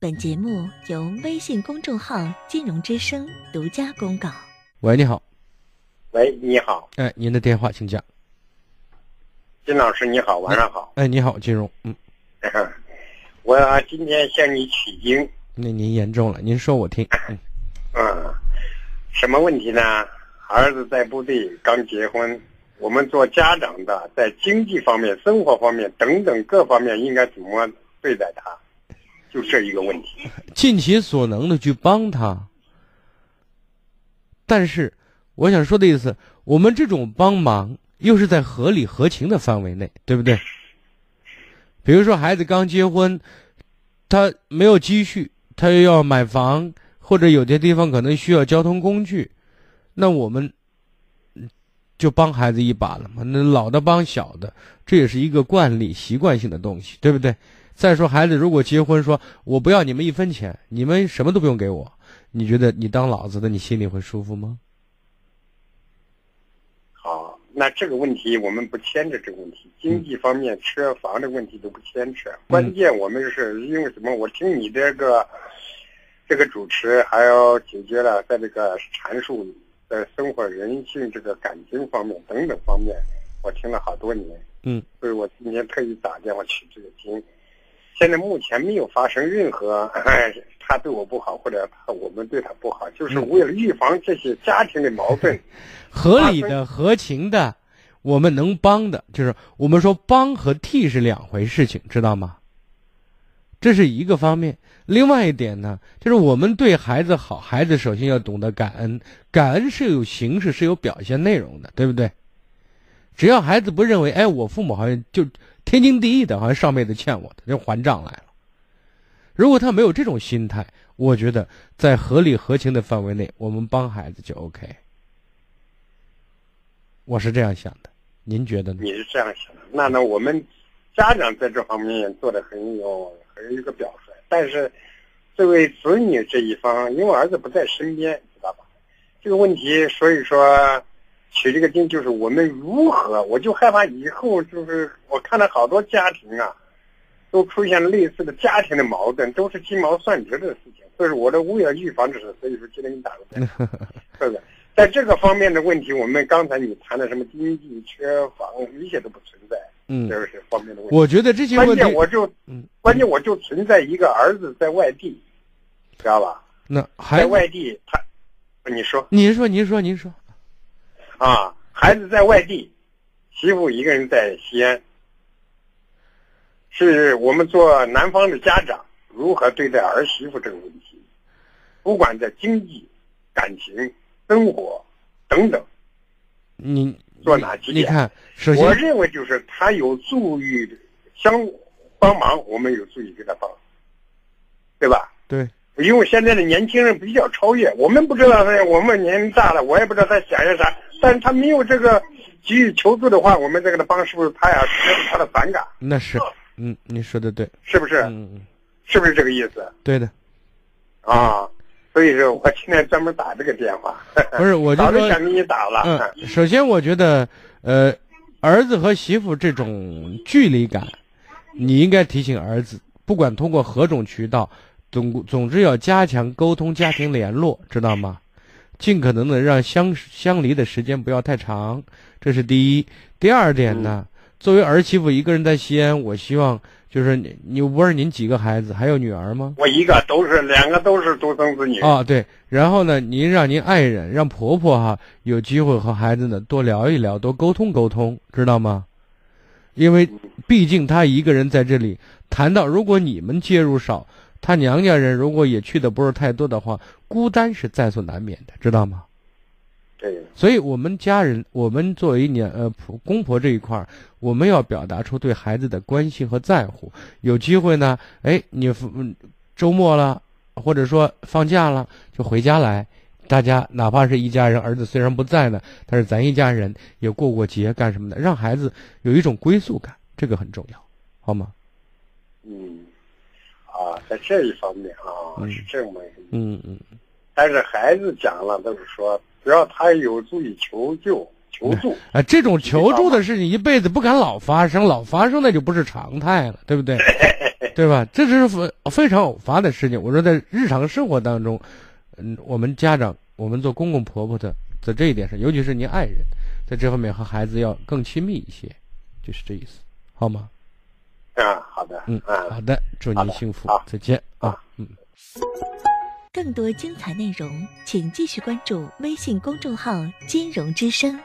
本节目由微信公众号“金融之声”独家公告。喂，你好。喂，你好。哎，您的电话请讲。金老师，你好，晚上好。哎，你好，金融。嗯。我今天向你取经。那您严重了，您说我听。嗯。嗯。什么问题呢？儿子在部队刚结婚，我们做家长的在经济方面、生活方面等等各方面应该怎么对待他？就这一个问题，尽其所能的去帮他。但是，我想说的意思，我们这种帮忙又是在合理合情的范围内，对不对？比如说，孩子刚结婚，他没有积蓄，他又要买房，或者有些地方可能需要交通工具，那我们就帮孩子一把了嘛。那老的帮小的，这也是一个惯例、习惯性的东西，对不对？再说，孩子如果结婚，说我不要你们一分钱，你们什么都不用给我，你觉得你当老子的，你心里会舒服吗？好，那这个问题我们不牵扯这个问题，经济方面、车房的问题都不牵扯，关键我们是因为什么？我听你这个这个主持，还要解决了在这个阐述在生活人性、这个感情方面等等方面，我听了好多年，嗯，所以我今天特意打电话取这个经。现在目前没有发生任何他对我不好或者他我们对他不好，就是为了预防这些家庭的矛盾，合理的、合情的，我们能帮的，就是我们说帮和替是两回事情，知道吗？这是一个方面。另外一点呢，就是我们对孩子好，孩子首先要懂得感恩，感恩是有形式、是有表现内容的，对不对？只要孩子不认为，哎，我父母好像就。天经地义的，好像上辈子欠我的，就还账来了。如果他没有这种心态，我觉得在合理合情的范围内，我们帮孩子就 OK。我是这样想的，您觉得呢？你是这样想的，那呢？我们家长在这方面做的很有很有一个表率，但是作为子女这一方，因为儿子不在身边，知道吧？这个问题，所以说。取这个经就是我们如何，我就害怕以后就是我看到好多家庭啊，都出现类似的家庭的矛盾，都是鸡毛蒜皮的事情。所以我的为了预防这事，所以说今天给你打个电话，是不是？在这个方面的问题，我们刚才你谈的什么经济、缺房，一切都不存在。嗯，这是方面的问题。我觉得这些问题，关键我就，嗯，关键我就存在一个儿子在外地，知道吧？那在外地，他，你说，您说，您说，您说。啊，孩子在外地，媳妇一个人在西安，是我们做男方的家长如何对待儿媳妇这个问题，不管在经济、感情、生活等等，你做哪几点？你看，首先我认为就是他有助于相帮忙，我们有助于给他帮，对吧？对。因为现在的年轻人比较超越，我们不知道他，我们年龄大了，我也不知道他想要啥。但是他没有这个急于求助的话，我们这个的帮是不是他呀？他的反感。那是，嗯，你说的对，是不是？嗯嗯，是不是这个意思？对的。啊，所以说我今天专门打这个电话。不是，我就说想给你打了。嗯，首先我觉得，呃，儿子和媳妇这种距离感，你应该提醒儿子，不管通过何种渠道。总总之要加强沟通、家庭联络，知道吗？尽可能的让相相离的时间不要太长，这是第一。第二点呢，作为儿媳妇一个人在西安，我希望就是你，你不是您几个孩子，还有女儿吗？我一个，都是两个都是独生子女。啊，对。然后呢，您让您爱人、让婆婆哈有机会和孩子呢多聊一聊，多沟通沟通，知道吗？因为毕竟她一个人在这里，谈到如果你们介入少。她娘家人如果也去的不是太多的话，孤单是在所难免的，知道吗？对。所以，我们家人，我们作为娘呃婆公婆这一块儿，我们要表达出对孩子的关心和在乎。有机会呢，哎，你周末了，或者说放假了，就回家来，大家哪怕是一家人，儿子虽然不在呢，但是咱一家人也过过节干什么的，让孩子有一种归宿感，这个很重要，好吗？在这一方面啊，是这么，嗯嗯。但是孩子讲了，就是说，只要他有助于求救，求助，啊，这种求助的事情一辈子不敢老发生，老发生那就不是常态了，对不对？对吧，这是非非常偶发的事情，我说在日常生活当中，嗯，我们家长，我们做公公婆婆的，在这一点上，尤其是您爱人。在这方面和孩子要更亲密一些，就是这意思，好吗？嗯，好的，嗯，好的，祝您幸福，再见啊，嗯。更多精彩内容，请继续关注微信公众号“金融之声”。